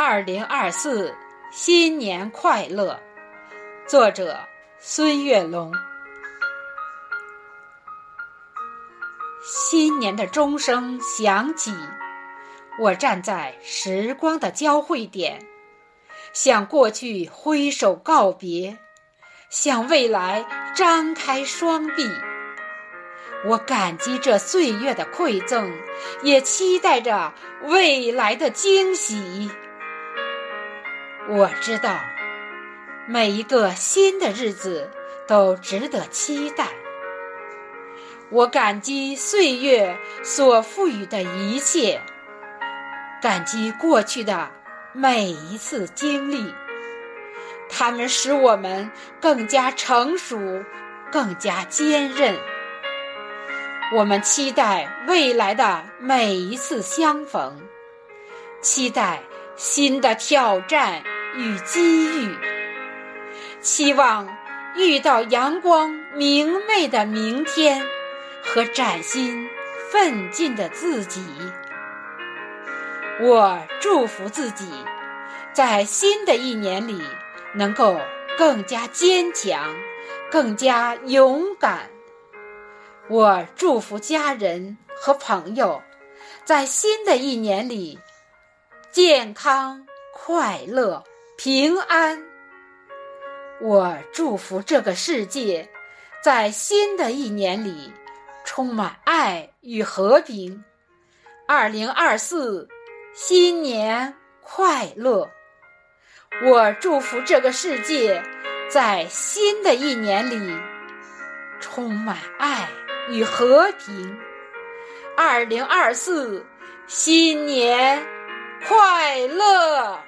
二零二四新年快乐！作者孙月龙。新年的钟声响起，我站在时光的交汇点，向过去挥手告别，向未来张开双臂。我感激这岁月的馈赠，也期待着未来的惊喜。我知道，每一个新的日子都值得期待。我感激岁月所赋予的一切，感激过去的每一次经历，它们使我们更加成熟，更加坚韧。我们期待未来的每一次相逢，期待新的挑战与机遇，期望遇到阳光明媚的明天和崭新奋进的自己。我祝福自己，在新的一年里能够更加坚强，更加勇敢。我祝福家人和朋友，在新的一年里健康、快乐、平安。我祝福这个世界，在新的一年里充满爱与和平。二零二四，新年快乐！我祝福这个世界，在新的一年里充满爱。与和平，二零二四，新年快乐！